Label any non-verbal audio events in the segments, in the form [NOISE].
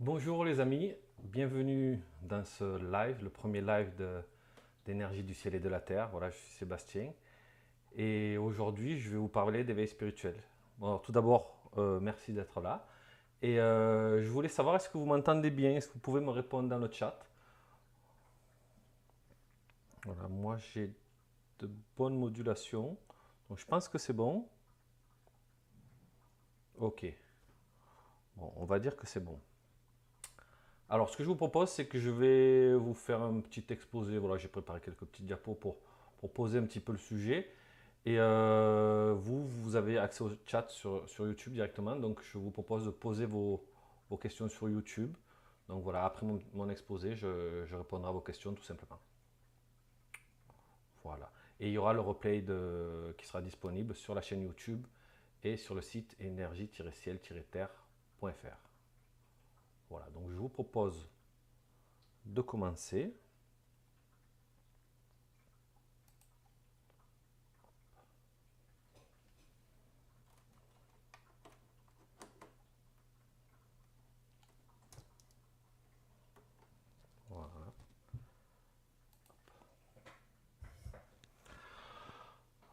Bonjour les amis, bienvenue dans ce live, le premier live d'énergie du ciel et de la terre. Voilà, je suis Sébastien et aujourd'hui je vais vous parler d'éveil spirituel. Bon, tout d'abord, euh, merci d'être là et euh, je voulais savoir est-ce que vous m'entendez bien, est-ce que vous pouvez me répondre dans le chat? Voilà, moi j'ai de bonnes modulations, donc je pense que c'est bon. Ok, bon, on va dire que c'est bon. Alors, ce que je vous propose, c'est que je vais vous faire un petit exposé. Voilà, j'ai préparé quelques petits diapos pour, poser un petit peu le sujet. Et euh, vous, vous avez accès au chat sur, YouTube directement. Donc, je vous propose de poser vos, questions sur YouTube. Donc voilà, après mon, exposé, je, répondrai à vos questions tout simplement. Voilà. Et il y aura le replay qui sera disponible sur la chaîne YouTube et sur le site énergie-ciel-terre.fr. Voilà, donc je vous propose de commencer.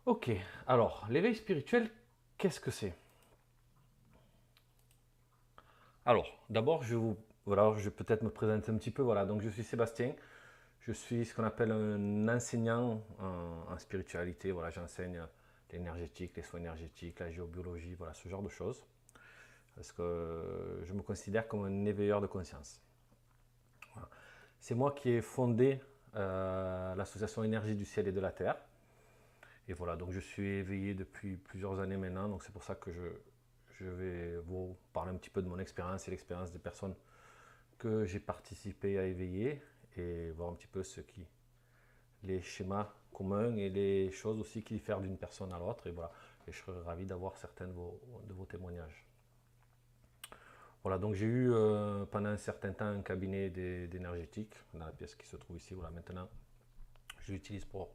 Ok, alors l'éveil spirituel, qu'est-ce que c'est? Alors, d'abord, je, voilà, je vais peut-être me présenter un petit peu. Voilà, donc je suis Sébastien. Je suis ce qu'on appelle un enseignant en, spiritualité. Voilà, j'enseigne l'énergétique, les soins énergétiques, la géobiologie, voilà, ce genre de choses. Parce que je me considère comme un éveilleur de conscience. C'est moi qui ai fondé euh, l'association Énergie du ciel et de la terre. Et voilà, donc je suis éveillé depuis plusieurs années maintenant. Donc c'est pour ça que je, je vais vous parler un petit peu de mon expérience et l'expérience des personnes que j'ai participé à éveiller et voir un petit peu ce qui, les schémas communs et les choses aussi qui diffèrent d'une personne à l'autre. Et voilà, et je serais ravi d'avoir certains de vos, témoignages. Voilà, donc j'ai eu euh, pendant un certain temps un cabinet d'énergétique dans la pièce qui se trouve ici. Voilà, maintenant, je l'utilise pour,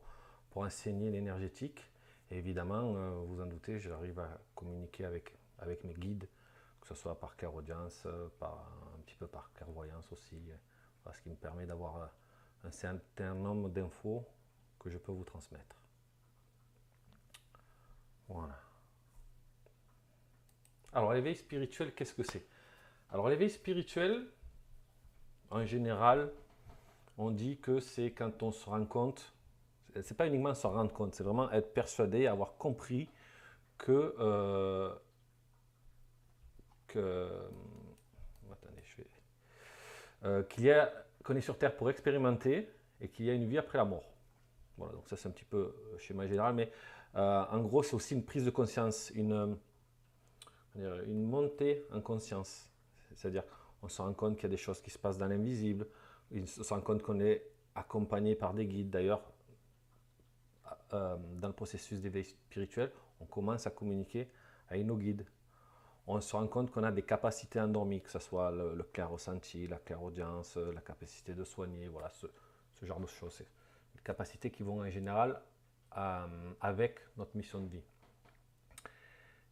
pour enseigner l'énergétique. Évidemment, euh, vous en doutez, j'arrive à communiquer avec avec mes guides, que ce soit par clairaudience, par, un petit peu par clairvoyance aussi, ce qui me permet d'avoir un certain nombre d'infos que je peux vous transmettre. Voilà. Alors l'éveil spirituel, qu'est-ce que c'est? Alors l'éveil spirituel, en général, on dit que c'est quand on se rend compte, c'est pas uniquement se rendre compte, c'est vraiment être persuadé, avoir compris que euh, euh, vais, euh, qu'il y a qu'on est sur Terre pour expérimenter et qu'il y a une vie après la mort. Voilà, donc ça c'est un petit peu euh, schéma général, mais en gros c'est aussi une prise de conscience, une, une montée en conscience. C'est-à-dire on se rend compte qu'il y a des choses qui se passent dans l'invisible, on se rend compte qu'on est accompagné par des guides. D'ailleurs, dans le processus d'éveil spirituel, on commence à communiquer avec nos guides on se rend compte qu'on a des capacités endormies, que ce soit le, clair ressenti, la clairaudience, la capacité de soigner, voilà, ce, genre de choses. C'est des capacités qui vont en général euh, avec notre mission de vie.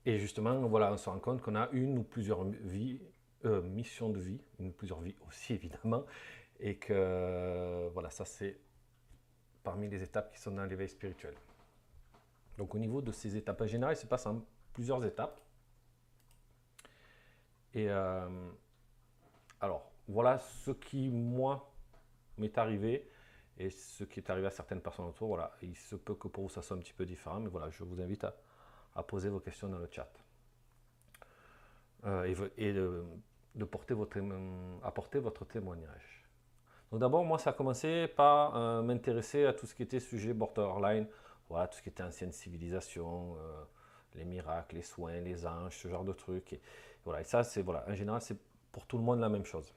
Et justement, voilà, on se rend compte qu'on a une ou plusieurs vies, euh, missions de vie, une ou plusieurs vies aussi [LAUGHS] évidemment, et que voilà, ça c'est parmi les étapes qui sont dans l'éveil spirituel. Donc au niveau de ces étapes en général, il se passe en plusieurs étapes. Et euh, alors, voilà ce qui, moi, m'est arrivé et ce qui est arrivé à certaines personnes autour. Voilà, il se peut que pour vous ça soit un petit peu différent, mais voilà, je vous invite à, poser vos questions dans le chat. Euh, et, de, porter votre, apporter votre témoignage. Donc d'abord, moi, ça a commencé par euh, m'intéresser à tout ce qui était sujet borderline, voilà, tout ce qui était ancienne civilisation, les miracles, les soins, les anges, ce genre de trucs. Voilà, et ça, c'est voilà, en général, c'est pour tout le monde la même chose.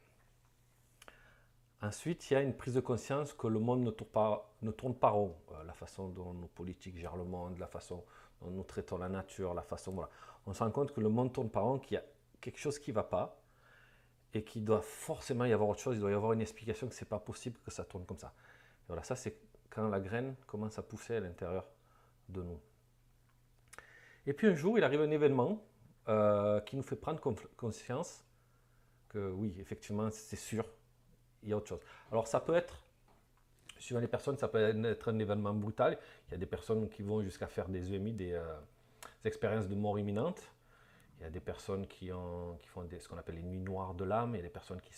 Ensuite, il y a une prise de conscience que le monde ne tourne pas, ne tourne pas rond. Euh, la façon dont nos politiques gèrent le monde, la façon dont nous traitons la nature, la façon. Voilà. On se rend compte que le monde ne tourne pas rond, qu'il y a quelque chose qui ne va pas et qu'il doit forcément y avoir autre chose. Il doit y avoir une explication que ce n'est pas possible que ça tourne comme ça. voilà, ça, c'est quand la graine commence à pousser à l'intérieur de nous. Et puis un jour, il arrive un événement euh, qui nous fait prendre conscience que oui, effectivement, c'est sûr, il y a autre chose. Alors ça peut être, suivant les personnes, ça peut être un événement brutal. Il y a des personnes qui vont jusqu'à faire des EMI, des, euh, expériences de mort imminente. Il y a des personnes qui, ont, qui font des, ce qu'on appelle les nuits noires de l'âme. Il y a des personnes qui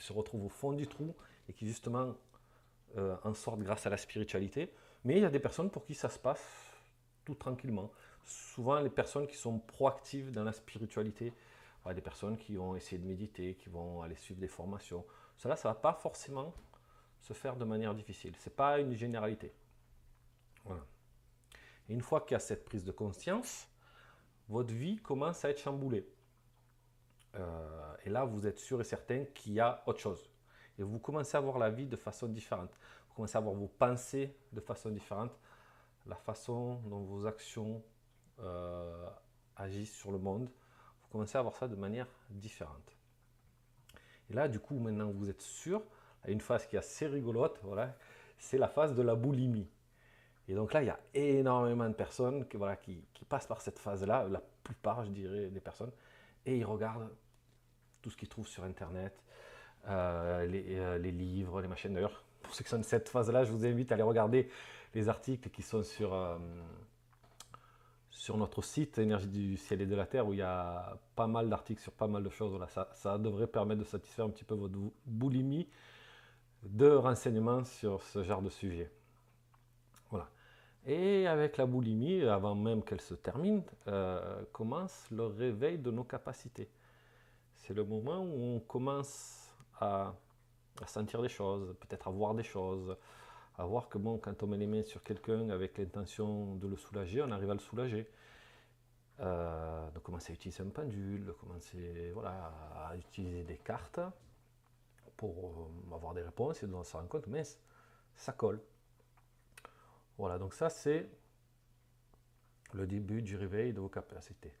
se retrouvent au fond du trou et qui justement euh, en sortent grâce à la spiritualité. Mais il y a des personnes pour qui ça se passe tout tranquillement. Souvent, les personnes qui sont proactives dans la spiritualité, des personnes qui vont essayer de méditer, qui vont aller suivre des formations. Cela, ça ne va pas forcément se faire de manière difficile. Ce n'est pas une généralité. Une fois qu'il y a cette prise de conscience, votre vie commence à être chamboulée. Euh, et là, vous êtes sûr et certain qu'il y a autre chose. Et vous commencez à voir la vie de façon différente. Vous commencez à voir vos pensées de façon différente, la façon dont vos actions euh, agissent sur le monde commencez à voir ça de manière différente. Et là, du coup, maintenant vous êtes sûr, à une phase qui est assez rigolote, voilà, c'est la phase de la boulimie. Et donc là, il y a énormément de personnes qui, voilà, qui, passent par cette phase-là, la plupart, je dirais, des personnes, et ils regardent tout ce qu'ils trouvent sur Internet, euh, euh, les, livres, les machines. D'ailleurs, pour ceux qui sont de cette phase-là, je vous invite à aller regarder les articles qui sont sur, euh, sur notre site Énergie du ciel et de la terre où il y a pas mal d'articles sur pas mal de choses. Voilà, ça, devrait permettre de satisfaire un petit peu votre boulimie de renseignements sur ce genre de sujet. Voilà. Et avec la boulimie, avant même qu'elle se termine, euh, commence le réveil de nos capacités. C'est le moment où on commence à, à sentir des choses, peut-être à voir des choses, à voir que bon, quand on met les mains sur quelqu'un avec l'intention de le soulager, on arrive à le soulager. Euh, de commencer à utiliser un pendule, de commencer voilà, à utiliser des cartes pour euh, avoir des réponses et on se rend compte, mais ça colle. Voilà, donc ça c'est le début du réveil de vos capacités.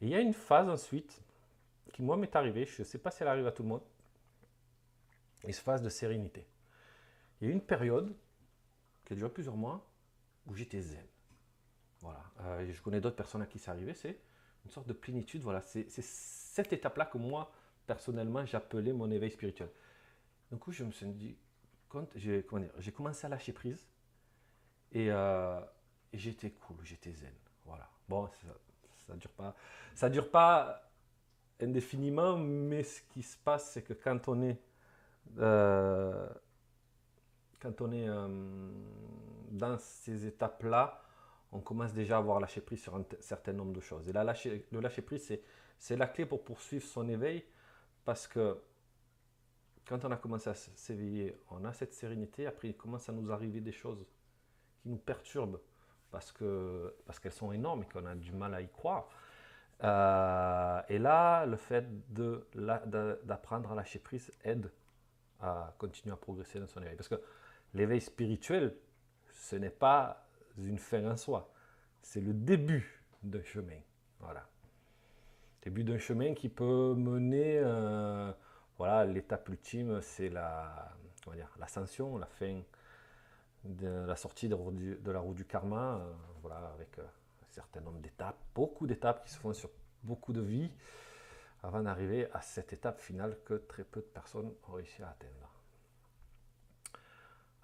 Et il y a une phase ensuite qui moi m'est arrivée, je ne sais pas si elle arrive à tout le monde, une phase de sérénité. Il y a une période qui a duré plusieurs mois, où j'étais zen. Voilà. Euh, je connais d'autres personnes à qui c'est arrivé, c'est une sorte de plénitude. Voilà, c'est cette étape-là que moi, personnellement, j'appelais mon éveil spirituel. Du coup, je me suis dit, j'ai commencé à lâcher prise et, euh, et j'étais cool, j'étais zen. Voilà. Bon, ça, ne dure pas, ça dure pas indéfiniment, mais ce qui se passe, c'est que quand on est euh, quand on est euh, dans ces étapes-là, on commence déjà à avoir lâché prise sur un certain nombre de choses. Et là, lâcher, le lâcher prise, c'est la clé pour poursuivre son éveil parce que quand on a commencé à s'éveiller, on a cette sérénité. Après, il commence à nous arriver des choses qui nous perturbent parce qu'elles parce qu'elles sont énormes et qu'on a du mal à y croire. Euh, et là, le fait d'apprendre à lâcher prise aide à continuer à progresser dans son éveil. Parce que l'éveil spirituel, ce n'est pas une fin en soi, c'est le début d'un chemin. Voilà. Début d'un chemin qui peut mener, euh, voilà, l'étape ultime, c'est la, l'ascension, la fin de la sortie de, la roue du karma, euh, voilà, avec euh, un certain nombre d'étapes, beaucoup d'étapes qui se font sur beaucoup de vies, avant d'arriver à cette étape finale que très peu de personnes ont réussi à atteindre.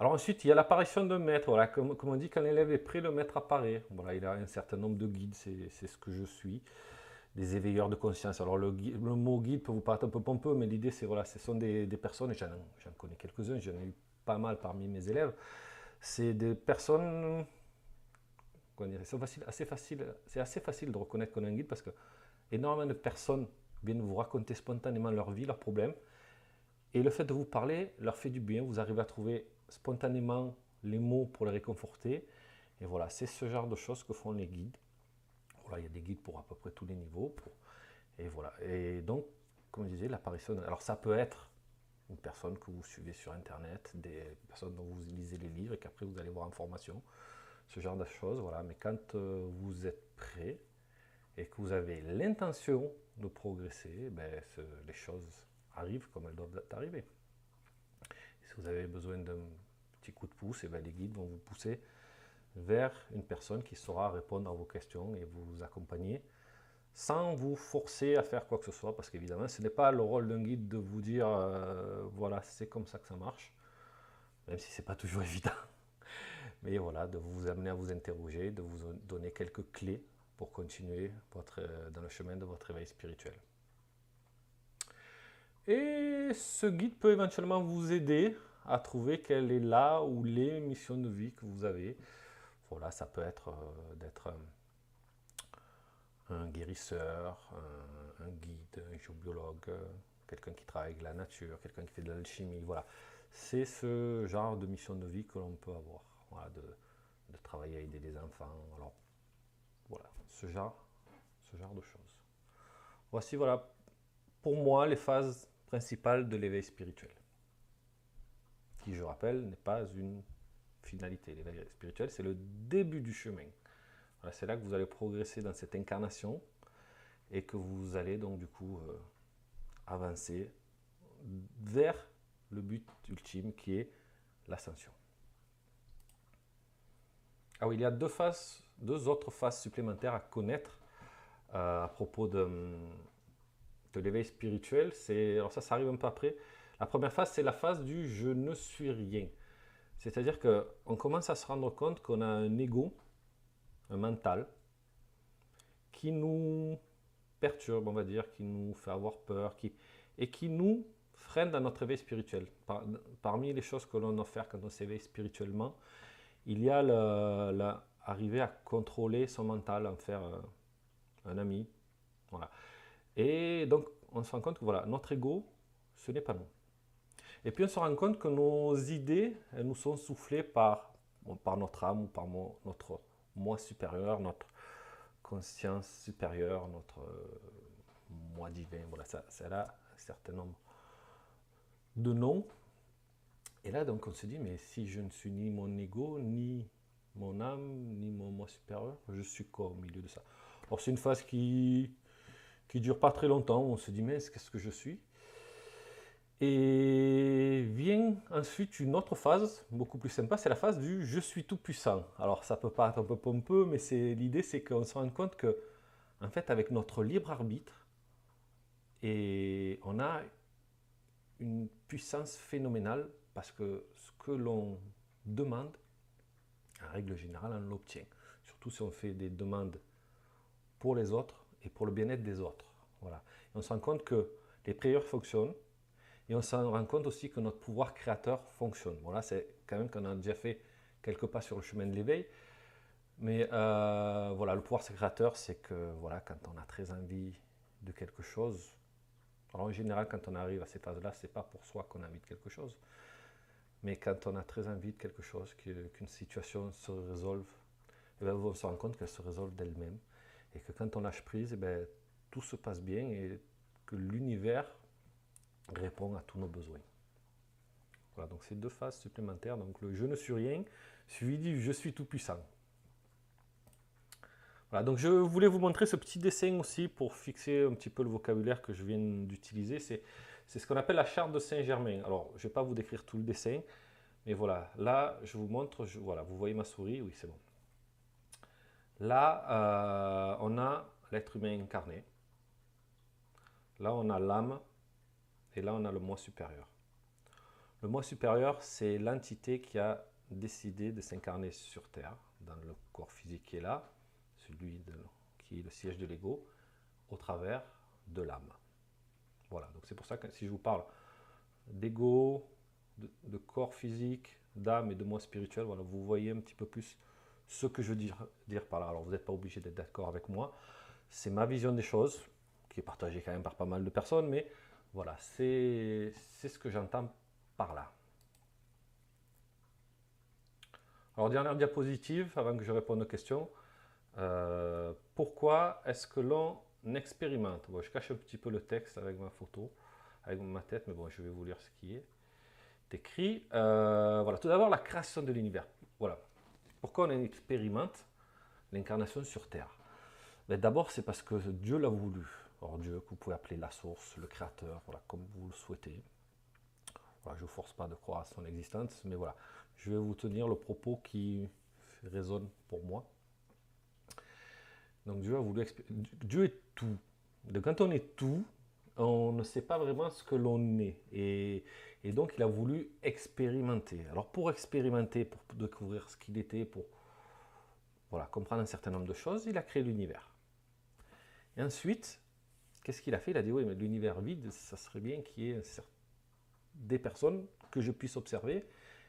Alors ensuite, il y a l'apparition d'un maître. Voilà, comme, on dit, quand l'élève est prêt, le maître apparaît. Voilà, il a un certain nombre de guides, c'est ce que je suis, des éveilleurs de conscience. Alors le, mot guide peut vous paraître un peu pompeux, mais l'idée c'est voilà, ce sont des, personnes, j'en connais quelques-uns, j'en ai eu pas mal parmi mes élèves. C'est des personnes, c'est assez facile, assez facile de reconnaître qu'on est un guide parce que énormément de personnes viennent vous raconter spontanément leur vie, leurs problèmes. Et le fait de vous parler leur fait du bien. Vous arrivez à trouver spontanément les mots pour les réconforter. Et voilà, c'est ce genre de choses que font les guides. Voilà, il y a des guides pour à peu près tous les niveaux. et voilà. Et donc, comme je disais, l'apparition. Alors, ça peut être une personne que vous suivez sur Internet, des personnes dont vous lisez les livres et qu'après vous allez voir en formation, ce genre de choses. Voilà. Mais quand euh, vous êtes prêt et que vous avez l'intention de progresser, ben, les choses arrivent comme elles doivent arriver vous avez besoin d'un petit coup de pouce, et eh bien les guides vont vous pousser vers une personne qui saura répondre à vos questions et vous accompagner sans vous forcer à faire quoi que ce soit, parce qu'évidemment, ce n'est pas le rôle d'un guide de vous dire, euh, voilà, c'est comme ça que ça marche, même si ce n'est pas toujours [LAUGHS] évident. Mais voilà, de vous amener à vous interroger, de vous donner quelques clés pour continuer votre, euh, dans le chemin de votre éveil spirituel. Et ce guide peut éventuellement vous aider à trouver quelle est là ou les missions de vie que vous avez. Voilà, ça peut être euh, d'être un guérisseur, un, guide, un géobiologue, quelqu'un qui travaille avec la nature, quelqu'un qui fait de l'alchimie. Voilà, c'est ce genre de mission de vie que l'on peut avoir. De, travailler à aider des enfants. Alors, voilà, ce genre, ce genre de choses. Voici, voilà, pour moi, les phases principales de l'éveil spirituel. Qui, je rappelle, n'est pas une finalité. L'éveil spirituel, c'est le début du chemin c'est là que vous allez progresser dans cette incarnation et que vous allez donc du coup euh, avancer vers le but ultime qui est l'ascension. Ah oui, il y a deux, phases, deux autres phases supplémentaires à connaître euh, à propos de, de l'éveil spirituel. Alors ça, ça arrive un peu après. La première phase, c'est la phase du je ne suis rien. C'est-à-dire qu'on commence à se rendre compte qu'on a un ego un mental, qui nous perturbe, on va dire, qui nous fait avoir peur, qui, et qui nous freine dans notre éveil spirituel. parmi les choses que l'on doit faire quand on s'éveille spirituellement, il y a la, arriver à contrôler son mental, en faire euh, un ami. Voilà. Et donc, on se rend compte que voilà, notre ego, ce n'est pas nous. Et puis, on se rend compte que nos idées, elles nous sont soufflées par, par notre âme ou par notre moi supérieur, notre conscience supérieure, notre euh, moi divin. Voilà, ça, ça a un certain nombre de noms. Et là, donc, on se dit, mais si je ne suis ni mon ego, ni mon âme, ni mon moi supérieur, je suis quoi au milieu de ça? Alors, c'est une phase qui qui dure pas très longtemps. On se dit, mais qu'est-ce que je suis et vient ensuite une autre phase, beaucoup plus sympa, c'est la phase du je suis tout puissant. Alors ça peut paraître un peu pompeux, mais l'idée c'est qu'on se rend compte que, en fait, avec notre libre arbitre, et on a une puissance phénoménale parce que ce que l'on demande, en règle générale, on l'obtient. Surtout si on fait des demandes pour les autres et pour le bien-être des autres. Voilà. on se rend compte que les prières fonctionnent, et on se rend compte aussi que notre pouvoir créateur fonctionne. Bon c'est quand même qu'on a déjà fait quelques pas sur le chemin de l'éveil. Mais euh, voilà, le pouvoir créateur, c'est que voilà, quand on a très envie de quelque chose, alors en général, quand on arrive à ces phases-là, c'est pas pour soi qu'on a envie de quelque chose, mais quand on a très envie de quelque chose, qu'une situation se résolve, et eh bien, on se rend compte qu'elle se résolve d'elle-même, et que quand on lâche prise, et eh bien, tout se passe bien et que l'univers répond à tous nos besoins. Voilà, donc c'est deux phases supplémentaires. Donc le je ne suis rien, suivi du je suis tout puissant. Voilà, donc je voulais vous montrer ce petit dessin aussi pour fixer un petit peu le vocabulaire que je viens d'utiliser. C'est, ce qu'on appelle la charte de Saint-Germain. Alors, je ne vais pas vous décrire tout le dessin, mais voilà, là, je vous montre, voilà, vous voyez ma souris, oui, c'est bon. Là, euh, on a l'être humain incarné. Là, on a l'âme et là, on a le moi supérieur. Le moi supérieur, c'est l'entité qui a décidé de s'incarner sur Terre, dans le corps physique qui est là, celui qui est le siège de l'ego, au travers de l'âme. Voilà, donc c'est pour ça que si je vous parle d'ego, de, corps physique, d'âme et de moi spirituel, voilà, vous voyez un petit peu plus ce que je veux dire, dire par là. Alors vous n'êtes pas obligé d'être d'accord avec moi, c'est ma vision des choses, qui est partagée quand même par pas mal de personnes, mais voilà, c'est ce que j'entends par là. Alors, dernière diapositive, avant que je réponde aux questions. Euh, pourquoi est-ce que l'on expérimente? Je cache un petit peu le texte avec ma photo, avec ma tête, mais bon, je vais vous lire ce qui est écrit. Euh, voilà, tout d'abord, la création de l'univers. Voilà. Pourquoi on expérimente l'incarnation sur Terre? Ben, D'abord, c'est parce que Dieu l'a voulu. Or Dieu, que vous pouvez appeler la source, le créateur, voilà, comme vous le souhaitez. je ne vous force pas de croire à son existence, mais voilà, je vais vous tenir le propos qui résonne pour moi. Donc Dieu a voulu Dieu est tout. Donc quand on est tout, on ne sait pas vraiment ce que l'on est. Et, et, donc il a voulu expérimenter. Alors pour expérimenter, pour découvrir ce qu'il était, pour voilà, comprendre un certain nombre de choses, il a créé l'univers. Et ensuite, qu'est-ce qu'il a fait? Il a dit, oui, mais l'univers vide, ça serait bien qu'il y ait des personnes que je puisse observer,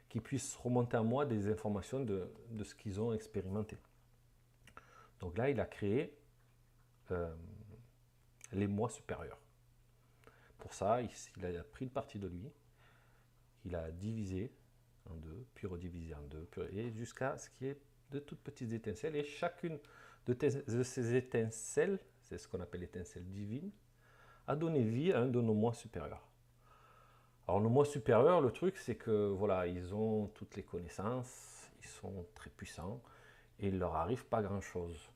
qui puissent remonter à moi des informations de, ce qu'ils ont expérimenté. Donc là, il a créé euh, les moi supérieurs. Pour ça, il, a pris une partie de lui, il a divisé en deux, puis redivisé en deux, et jusqu'à ce qui est de toutes petites étincelles. Et chacune de, ces étincelles, c'est ce qu'on appelle l'étincelle divine, a donné vie à un de nos moi supérieurs. Alors nos moi supérieurs, le truc, c'est que voilà, ils ont toutes les connaissances, ils sont très puissants, et il leur arrive pas grand-chose.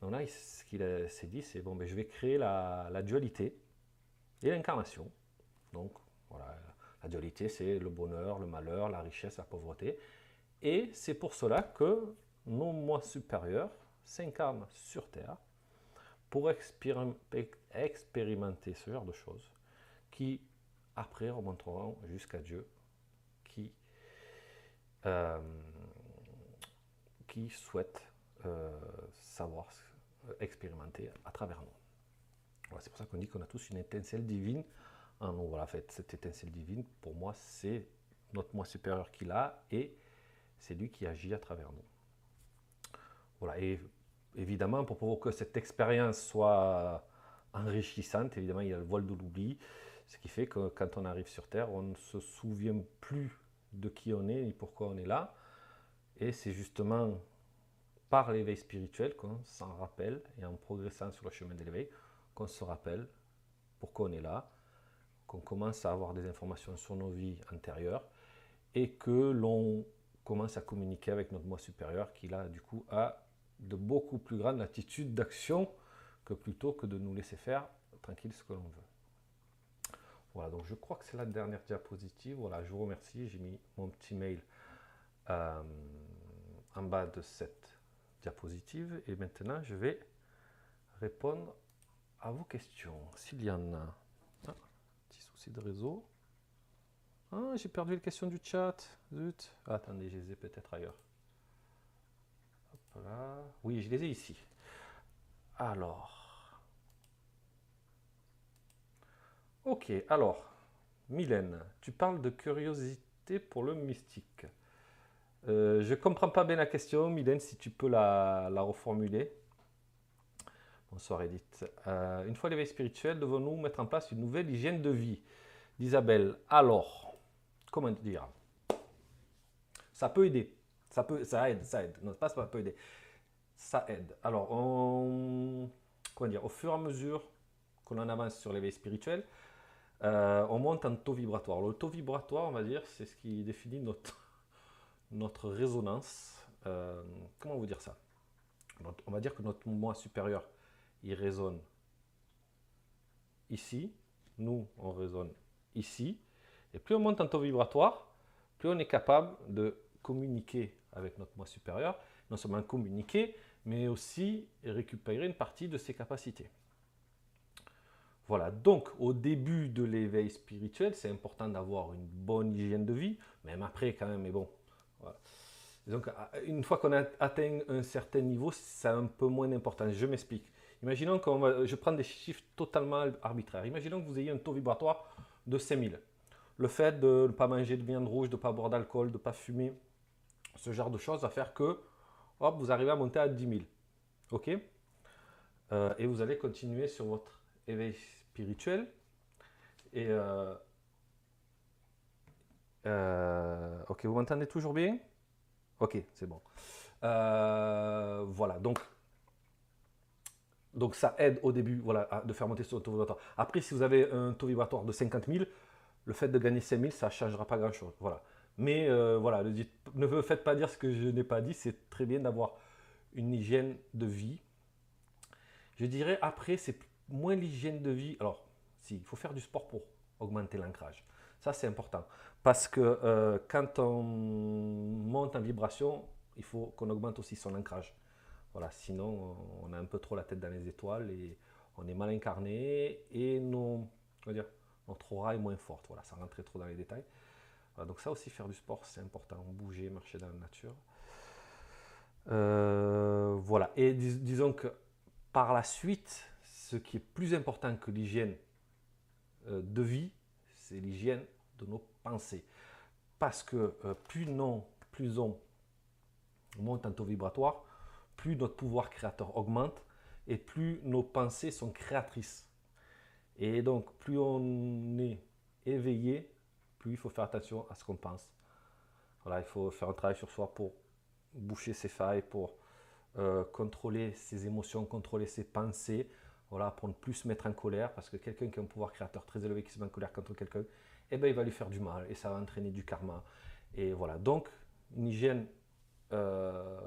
Donc là, ce qu'il s'est dit, c'est bon, ben, je vais créer la, dualité et l'incarnation. Donc voilà, la dualité, c'est le bonheur, le malheur, la richesse, la pauvreté. Et c'est pour cela que nos moi supérieurs s'incarnent sur Terre pour expérimenter ce genre de choses qui après remonteront jusqu'à Dieu qui, euh, qui souhaite euh, savoir euh, expérimenter à travers nous. c'est pour ça qu'on dit qu'on a tous une étincelle divine en nous. Voilà, fait, cette étincelle divine, pour moi, c'est notre moi supérieur qui l'a et c'est lui qui agit à travers nous. Voilà, évidemment, pour, que cette expérience soit enrichissante, évidemment, il y a le voile de l'oubli, ce qui fait que quand on arrive sur Terre, on ne se souvient plus de qui on est et pourquoi on est là. Et c'est justement par l'éveil spirituel qu'on s'en rappelle, et en progressant sur le chemin de l'éveil, qu'on se rappelle pourquoi on est là, qu'on commence à avoir des informations sur nos vies antérieures, et que l'on commence à communiquer avec notre moi supérieur qui là du coup a de beaucoup plus grandes latitudes d'action que plutôt que de nous laisser faire tranquille ce que l'on veut. Voilà, donc je crois que c'est la dernière diapositive. Voilà, je vous remercie. J'ai mis mon petit mail euh, en bas de cette diapositive. Et maintenant, je vais répondre à vos questions. S'il y en a. Ah, petit souci de réseau. Ah, j'ai perdu les questions du chat. Zut. Ah, attendez, je les ai peut-être ailleurs. Oui, je les ai ici. Alors. Ok, alors. Mylène, tu parles de curiosité pour le mystique. Euh, je ne comprends pas bien la question, Mylène, si tu peux la, reformuler. Bonsoir Edith. Euh, une fois l'éveil spirituel, devons-nous mettre en place une nouvelle hygiène de vie D'Isabelle, alors, comment dire? Ça peut aider. Ça, peut, ça aide, ça aide. Non, pas ça peut aider. Ça aide. Alors, comment dire, au fur et à mesure qu'on en avance sur l'éveil spirituel, euh, on monte en taux vibratoire. Le taux vibratoire, on va dire, c'est ce qui définit notre, notre résonance. Euh, comment vous dire ça? On va dire que notre moi supérieur, il résonne ici. Nous, on résonne ici. Et plus on monte en taux vibratoire, plus on est capable de communiquer avec notre moi supérieur, non seulement communiquer, mais aussi récupérer une partie de ses capacités. Voilà, donc au début de l'éveil spirituel, c'est important d'avoir une bonne hygiène de vie, même après quand même, mais bon. Donc une fois qu'on a atteint un certain niveau, c'est un peu moins important. Je m'explique. Imaginons que je prends des chiffres totalement arbitraires. Imaginons que vous ayez un taux vibratoire de 5000 le fait de ne pas manger de viande rouge, de ne pas boire d'alcool, de ne pas fumer, ce genre de choses va faire que hop, vous arrivez à monter à 10 000. OK? Euh, Et vous allez continuer sur votre éveil spirituel. Et euh, euh, ok, vous m'entendez toujours bien? Ok, c'est bon. voilà, donc, donc ça aide au début voilà, de faire monter ce taux vibratoire. Après, si vous avez un taux vibratoire de 50 000, le fait de gagner 5000, ça ne changera pas grand-chose. Voilà. Mais voilà, ne me faites pas dire ce que je n'ai pas dit. C'est très bien d'avoir une hygiène de vie. Je dirais après, c'est moins l'hygiène de vie. Alors, si, il faut faire du sport pour augmenter l'ancrage. Ça, c'est important. Parce que euh, quand on monte en vibration, il faut qu'on augmente aussi son ancrage. Voilà, sinon, on a un peu trop la tête dans les étoiles et on est mal incarné et nos, dire, notre aura est moins forte. Voilà, sans rentrer trop dans les détails. Donc ça aussi, faire du sport, c'est important. Bouger, marcher dans la nature. Euh, voilà. Et disons que par la suite, ce qui est plus important que l'hygiène euh, de vie, c'est l'hygiène de nos pensées. Parce que euh, plus, non, plus on monte en taux vibratoire, plus notre pouvoir créateur augmente et plus nos pensées sont créatrices. Et donc, plus on est éveillé, plus il faut faire attention à ce qu'on pense. Voilà, il faut faire un travail sur soi pour boucher ses failles, pour euh, contrôler ses émotions, contrôler ses pensées, voilà, pour ne plus se mettre en colère, parce que quelqu'un qui a un pouvoir créateur très élevé qui se met en colère contre quelqu'un, eh ben, il va lui faire du mal et ça va entraîner du karma. Et voilà, donc une hygiène euh,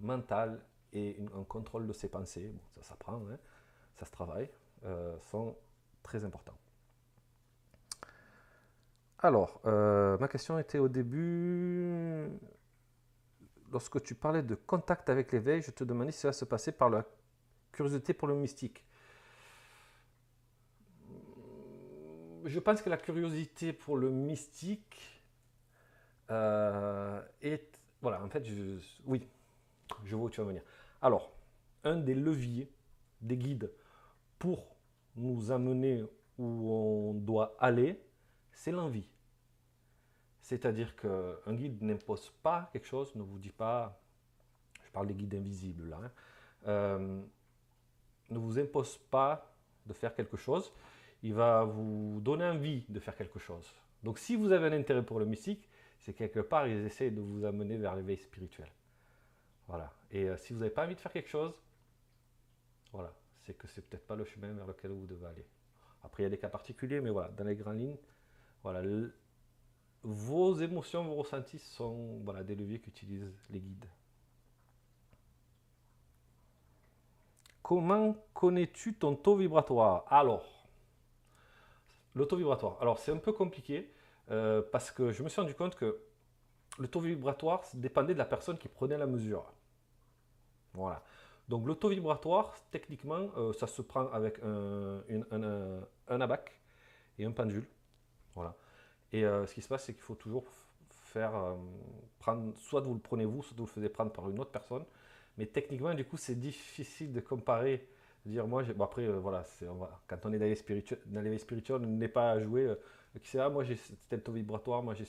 mentale et un contrôle de ses pensées, bon, ça s'apprend, hein, ça se travaille, euh, sont très importants. Alors, euh, ma question était au début, lorsque tu parlais de contact avec l'éveil, je te demandais si ça se passait par la curiosité pour le mystique. Je pense que la curiosité pour le mystique euh, est... Voilà, en fait, oui, je vois où tu vas venir. Alors, un des leviers des guides pour nous amener où on doit aller, c'est l'envie. C'est-à-dire qu'un guide n'impose pas quelque chose, ne vous dit pas, je parle des guides invisibles là, hein, euh, ne vous impose pas de faire quelque chose, il va vous donner envie de faire quelque chose. Donc si vous avez un intérêt pour le mystique, c'est quelque part, ils essayent de vous amener vers l'éveil spirituel. Voilà. Et euh, si vous n'avez pas envie de faire quelque chose, voilà, c'est que c'est peut-être pas le chemin vers lequel vous devez aller. Après, il y a des cas particuliers, mais voilà, dans les grandes lignes, voilà, vos émotions, vos ressentis sont voilà, des leviers qu'utilisent les guides. Comment connais-tu ton taux vibratoire? Alors, le taux vibratoire. Alors, c'est un peu compliqué euh, parce que je me suis rendu compte que le taux vibratoire dépendait de la personne qui prenait la mesure. Voilà. Donc, le taux vibratoire, techniquement, euh, ça se prend avec un, un, abac et un pendule. Et euh, ce qui se passe, c'est qu'il faut toujours faire prendre, soit vous le prenez vous, soit vous le faisiez prendre par une autre personne. Mais techniquement, du coup, c'est difficile de comparer. Dire, moi, bon, après, euh, voilà, quand on est dans l'éveil spirituel, spirituel, on n'est pas à jouer. Euh, qui sait, ah, moi, j'ai taux vibratoire, moi, j'ai.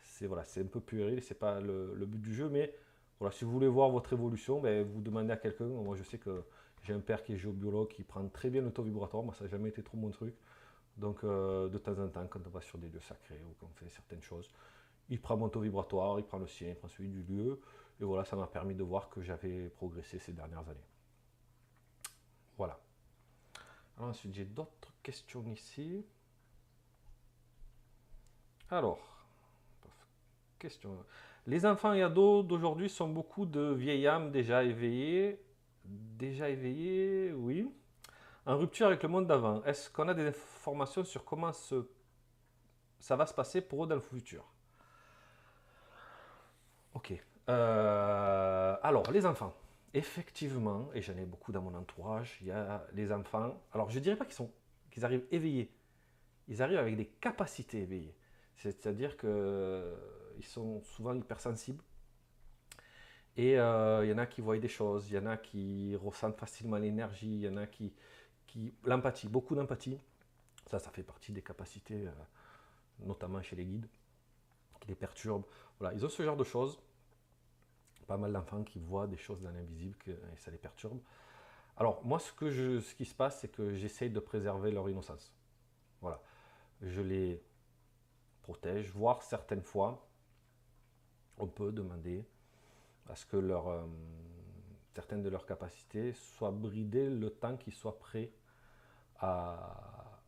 C'est voilà, un peu puéril, c'est pas le, but du jeu, mais voilà, si vous voulez voir votre évolution, ben, vous demandez à quelqu'un. Moi, je sais que j'ai un père qui est géobiologue, qui prend très bien le taux vibratoire. Moi, ça n'a jamais été trop mon truc. Donc, euh, de temps en temps, quand on va sur des lieux sacrés ou qu'on fait certaines choses, il prend mon taux vibratoire, il prend le sien, il prend celui du lieu. Et voilà, ça m'a permis de voir que j'avais progressé ces dernières années. Voilà. ensuite, j'ai d'autres questions ici. Alors, question. Les enfants et ados d'aujourd'hui sont beaucoup de vieilles âmes déjà éveillées. Déjà éveillées, oui. En rupture avec le monde d'avant. Est-ce qu'on a des informations sur comment ça va se passer pour eux dans le futur? Ok. Euh, alors, les enfants. Effectivement, et j'en ai beaucoup dans mon entourage, il y a les enfants. Alors, je ne dirais pas qu'ils sont, qu'ils arrivent éveillés. Ils arrivent avec des capacités éveillées. C'est-à-dire qu'ils sont souvent hypersensibles. Et euh, il y en a qui voient des choses, il y en a qui ressentent facilement l'énergie, il y en a qui. L'empathie, beaucoup d'empathie. Ça, ça fait partie des capacités, euh, notamment chez les guides, qui les perturbent. Voilà, ils ont ce genre de choses pas mal d'enfants qui voient des choses dans l'invisible et ça les perturbe. Alors moi, ce, que je, ce qui se passe, c'est que j'essaye de préserver leur innocence. Voilà. Je les protège, voire certaines fois, on peut demander à ce que leur, euh, certaines de leurs capacités soient bridées le temps qu'ils soient prêts à,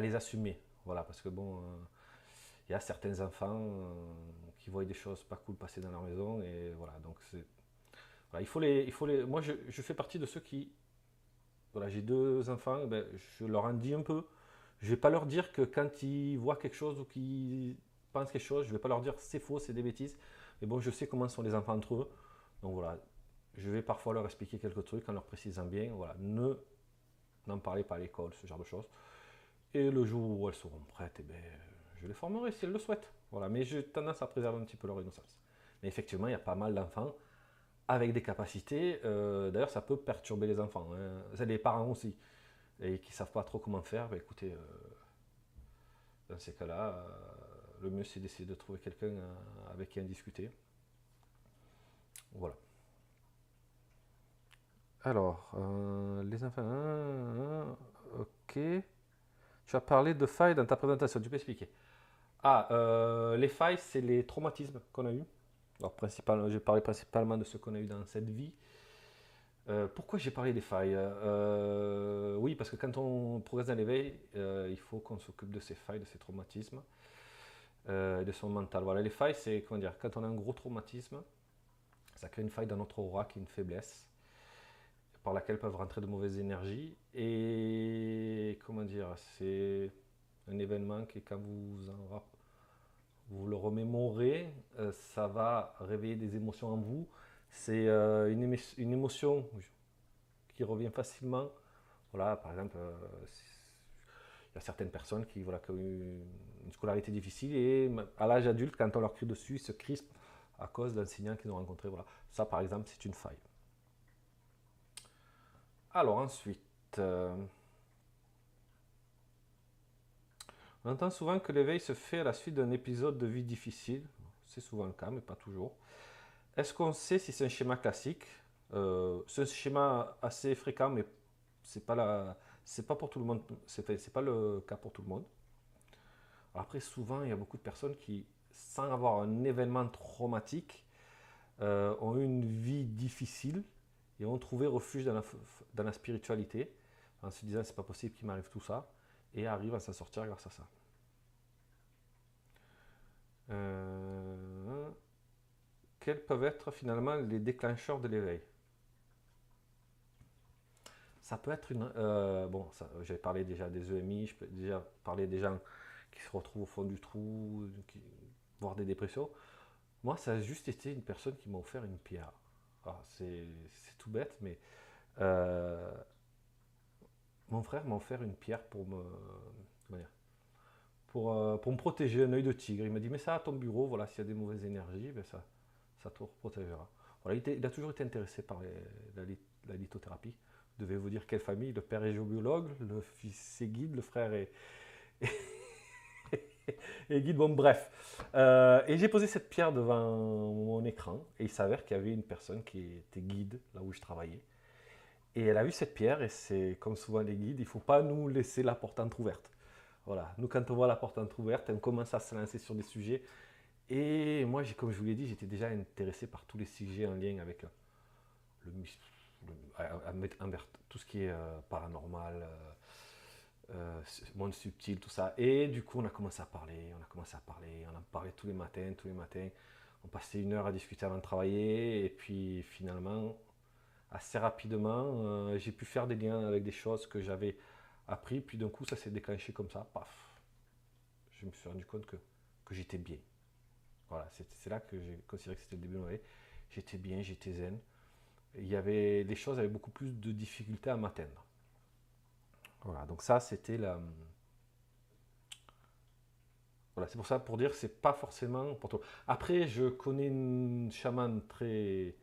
les assumer. Voilà, parce que bon, euh, il y a certains enfants euh, qui voient des choses pas cool passer dans leur maison et voilà donc c'est il faut les il faut les moi je, fais partie de ceux qui voilà j'ai deux enfants eh ben, je leur en dis un peu. Je vais pas leur dire que quand ils voient quelque chose ou qu'ils pensent quelque chose je vais pas leur dire c'est faux c'est des bêtises. Mais bon je sais comment sont les enfants entre eux. Donc voilà je vais parfois leur expliquer quelques trucs en leur précisant bien, voilà, ne n'en parlez pas à l'école, ce genre de choses. Et le jour où elles seront prêtes, eh ben, je les formerai si elles le souhaitent. Voilà, mais j'ai tendance à préserver un petit peu leur innocence. Mais effectivement, il y a pas mal d'enfants avec des capacités. Euh, d'ailleurs, ça peut perturber les enfants. Hein. Les parents aussi. Et qui ne savent pas trop comment faire. Ben, écoutez, euh, dans ces cas-là, euh, le mieux c'est d'essayer de trouver quelqu'un avec qui en discuter. Voilà. Alors, les enfants. ok. Tu as parlé de failles dans ta présentation. Tu peux expliquer Ah, les failles, c'est les traumatismes qu'on a eus. Alors, principalement, j'ai parlé principalement de ce qu'on a eu dans cette vie. Euh, pourquoi j'ai parlé des failles? Euh, Oui, parce que quand on progresse dans l'éveil, euh, il faut qu'on s'occupe de ces failles, de ces traumatismes, de son mental. Voilà, les failles, c'est comment dire Quand on a un gros traumatisme, ça crée une faille dans notre aura qui est une faiblesse, par laquelle peuvent rentrer de mauvaises énergies. Et comment dire C'est un événement qui, quand vous en vous le remémorez, euh, ça va réveiller des émotions en vous. C'est euh, une, une, émotion qui revient facilement. Voilà, par exemple, euh, il y a certaines personnes qui, voilà, ont eu une scolarité difficile et à l'âge adulte, quand on leur crie dessus, ils se crispent à cause d'un signal qu'ils ont rencontré. Voilà. Ça, par exemple, c'est une faille. Alors ensuite, On entend souvent que l'éveil se fait à la suite d'un épisode de vie difficile. C'est souvent le cas, mais pas toujours. Est-ce qu'on sait si c'est un schéma classique? Euh, C'est un schéma assez fréquent, mais c'est pas la, c'est pas pour tout le pas cas pour tout le monde. Après, souvent, il y a beaucoup de personnes qui, sans avoir un événement traumatique, euh, ont une vie difficile et ont trouvé refuge dans la, dans la spiritualité en se disant c'est pas possible qu'il m'arrive tout ça et arrive à s'en sortir grâce à ça. Euh, quels peuvent être finalement les déclencheurs de l'éveil? Ça peut être une... Euh, bon, j'ai parlé déjà des EMI, je peux déjà parler des gens qui se retrouvent au fond du trou, voire des dépressions. Moi, ça a juste été une personne qui m'a offert une pierre. C'est tout bête, mais euh, mon frère m'a offert une pierre pour me, euh, pour me protéger, un œil de tigre. Il m'a dit, mais ça à ton bureau, voilà, s'il y a des mauvaises énergies, ben ça, ça te protégera. Voilà, il, a toujours été intéressé par la, lithothérapie. Je devais vous dire quelle famille, le père est géobiologue, le fils est guide, le frère est, [LAUGHS] et guide, bon bref. Euh, et j'ai posé cette pierre devant mon écran et il s'avère qu'il y avait une personne qui était guide là où je travaillais. Et elle a vu cette pierre, et c'est comme souvent les guides, il ne faut pas nous laisser la porte entrouverte. Voilà, nous quand on voit la porte entrouverte, on commence à se lancer sur des sujets. Et moi, comme je vous l'ai dit, j'étais déjà intéressé par tous les sujets en lien avec le, le, tout ce qui est euh, paranormal, euh, euh, monde subtil, tout ça. Et du coup, on a commencé à parler, on a commencé à parler, on en parlait tous les matins, tous les matins. On passait une heure à discuter avant de travailler, et puis finalement, assez rapidement, euh, j'ai pu faire des liens avec des choses que j'avais appris, puis d'un coup ça s'est déclenché comme ça, paf. Je me suis rendu compte que, que j'étais bien. Voilà, c'est là que j'ai considéré que c'était le début de ma vie. J'étais bien, j'étais zen. Il y avait des choses avec beaucoup plus de difficultés à m'atteindre. Voilà, donc ça c'était la. Voilà, c'est pour ça, pour dire, c'est pas forcément pour toi. Après, je connais une chamane très,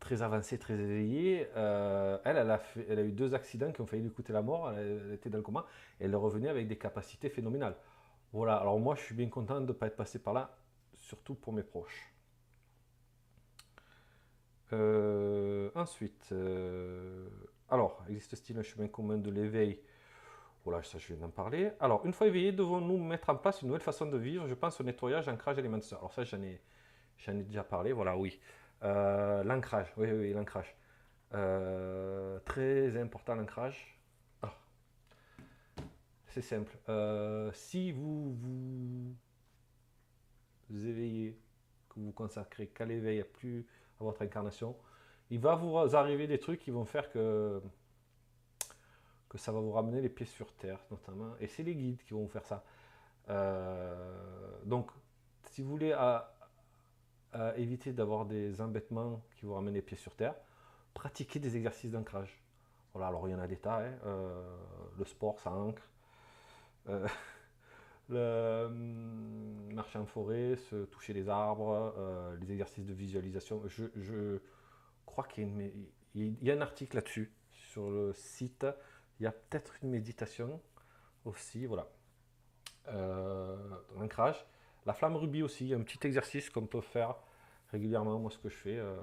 très avancée, très éveillée. Euh, elle, elle a, elle a, eu deux accidents qui ont failli lui coûter la mort. Elle, était dans le coma. Elle revenue avec des capacités phénoménales. Voilà, alors moi je suis bien content de ne pas être passé par là, surtout pour mes proches. Euh, ensuite, euh, alors, existe-t-il un chemin commun de l'éveil? Voilà, ça je viens d'en parler. Alors, une fois éveillés, devons-nous mettre en place une nouvelle façon de vivre? Je pense au nettoyage, ancrage alimentaire. Alors ça, j'en ai, ai déjà parlé, voilà, oui. Euh, l'ancrage, oui, oui, l'ancrage. Euh, très important l'ancrage. Ah. C'est simple. Euh, si vous vous éveillez, que vous consacrez qu'à l'éveil, plus à votre incarnation, il va vous arriver des trucs qui vont faire que, ça va vous ramener les pieds sur terre, notamment. Et c'est les guides qui vont vous faire ça. donc, si vous voulez euh, éviter d'avoir des embêtements qui vous ramènent les pieds sur terre, pratiquer des exercices d'ancrage. Voilà, alors il y en a des tas, hein. euh, le sport ça ancre, euh, [LAUGHS] le hum, marcher en forêt, se toucher les arbres, les exercices de visualisation. Je, crois qu'il y, a un article là-dessus sur le site. Il y a peut-être une méditation aussi, voilà. L'ancrage. La flamme rubis aussi, un petit exercice qu'on peut faire régulièrement, moi ce que je fais, euh,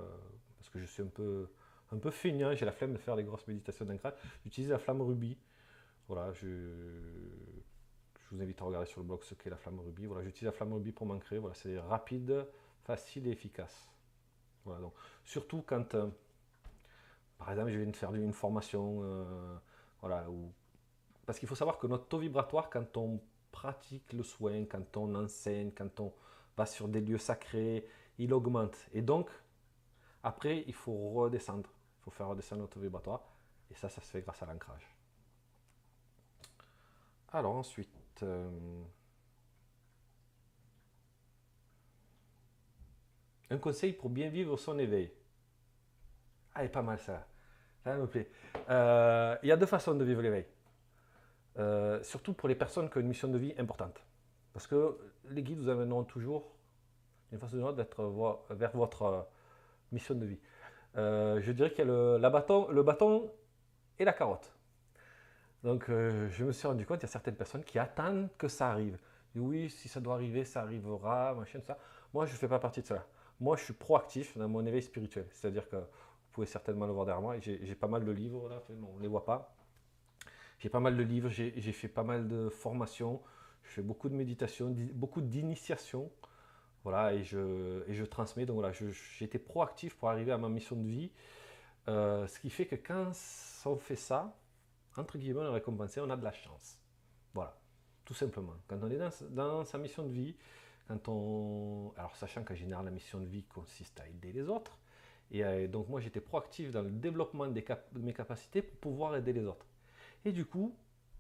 parce que je suis un peu, un peu feignant, j'ai la flemme de faire des grosses méditations d'ancrage, j'utilise la flamme rubis. Voilà, je, je, vous invite à regarder sur le blog ce qu'est la flamme rubis. Voilà, j'utilise la flamme rubis pour m'ancrer, voilà, c'est rapide, facile et efficace. Surtout quand, euh, par exemple, je viens de faire une formation, euh, parce qu'il faut savoir que notre taux vibratoire, quand on pratique le soin, quand on enseigne, quand on va sur des lieux sacrés, il augmente. Et donc, après, il faut redescendre. Il faut faire redescendre notre vibratoire. Et ça, ça se fait grâce à l'ancrage. Alors ensuite, euh, un conseil pour bien vivre son éveil. Ah, est pas mal ça. Ça me plaît. Euh, il y a deux façons de vivre l'éveil. Euh, surtout pour les personnes qui ont une mission de vie importante. Parce que les guides vous amèneront toujours, d'une façon ou d'une autre, d'être vers votre euh, mission de vie. Je dirais qu'il y a le, bâton, le bâton et la carotte. Donc je me suis rendu compte qu'il y a certaines personnes qui attendent que ça arrive. oui, si ça doit arriver, ça arrivera, machin, ça. Moi, je ne fais pas partie de cela. Moi, je suis proactif dans mon éveil spirituel. C'est-à-dire que vous pouvez certainement le voir derrière moi. J'ai pas mal de livres on ne les voit pas. J'ai pas mal de livres, j'ai fait pas mal de formations, je fais beaucoup de méditation, beaucoup d'initiation. Voilà, et je, et je transmets. Donc voilà, été proactif pour arriver à ma mission de vie. Euh, ce qui fait que quand on fait ça, entre guillemets, on est récompensé, on a de la chance. Voilà, tout simplement. Quand on est dans, dans sa mission de vie, Alors, sachant qu'en général, la mission de vie consiste à aider les autres. Et euh, donc, moi, j'étais proactif dans le développement de mes capacités pour pouvoir aider les autres. Et du coup,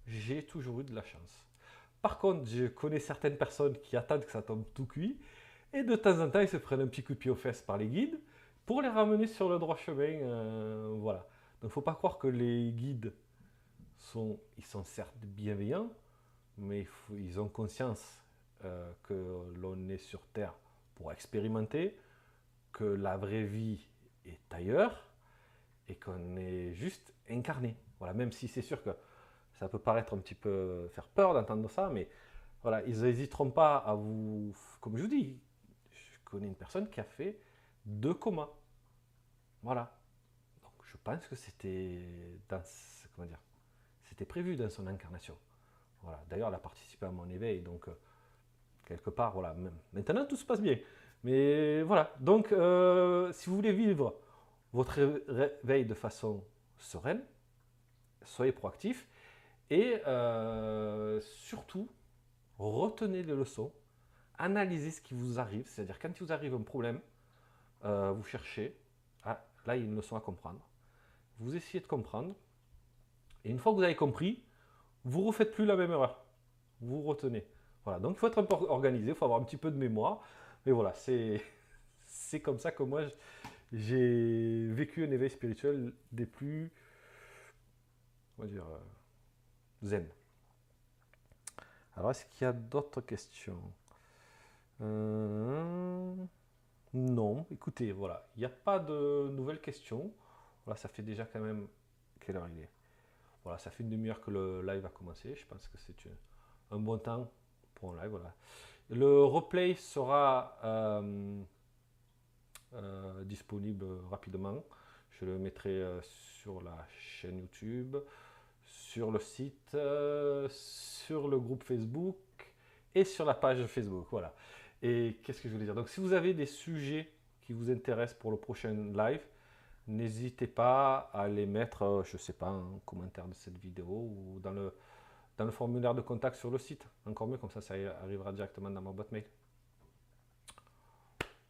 j'ai toujours eu de la chance. Par contre, je connais certaines personnes qui attendent que ça tombe tout cuit. Et de temps en temps, ils se prennent un petit coup de pied aux fesses par les guides pour les ramener sur le droit chemin. Euh, voilà. Donc, il ne faut pas croire que les guides sont, ils sont certes bienveillants, mais ils ont conscience euh, que l'on est sur Terre pour expérimenter, que la vraie vie est ailleurs et qu'on est juste incarné. Voilà, même si c'est sûr que ça peut paraître un petit peu faire peur d'entendre ça, mais voilà, ils n'hésiteront pas à vous, comme je vous dis, je connais une personne qui a fait deux comas. Voilà. Donc je pense que c'était comment dire, c'était prévu dans son incarnation. Voilà. D'ailleurs, elle a participé à mon éveil, donc euh, quelque part, voilà. Maintenant, tout se passe bien. Mais voilà. Donc, euh, si vous voulez vivre votre réveil de façon sereine, soyez proactif et euh, surtout, retenez les leçons, analysez ce qui vous arrive, c'est-à-dire quand il vous arrive un problème, euh, vous cherchez, ah, là il y a une leçon à comprendre, vous essayez de comprendre, et une fois que vous avez compris, vous ne refaites plus la même erreur, vous retenez. Voilà, donc il faut être un peu organisé, il faut avoir un petit peu de mémoire, mais voilà, [LAUGHS] c'est comme ça que moi j'ai vécu un éveil spirituel des plus on va dire, euh, zen. Alors, est-ce qu'il y a d'autres questions? Euh, Non, écoutez, voilà, il n'y a pas de nouvelles questions. Voilà, ça fait déjà quand même. Quelle heure il est? Voilà, ça fait une demi-heure que le live a commencé. Je pense que c'est un bon temps pour live. Voilà. Le replay sera euh, disponible rapidement. Je le mettrai sur la chaîne YouTube sur le site, euh, sur le groupe Facebook et sur la page Facebook. Voilà. Et qu'est-ce que je voulais dire? Donc, si vous avez des sujets qui vous intéressent pour le prochain live, n'hésitez pas à les mettre, euh, je ne sais pas, en commentaire de cette vidéo ou dans le, dans le formulaire de contact sur le site. Encore mieux, comme ça, ça arrivera directement dans ma boîte mail.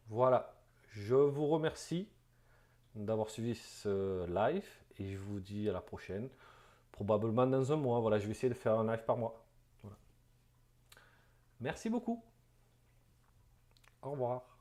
Voilà. Je vous remercie d'avoir suivi ce live et je vous dis à la prochaine probablement dans un mois. Voilà, je vais essayer de faire un live par mois. Merci beaucoup. Au revoir.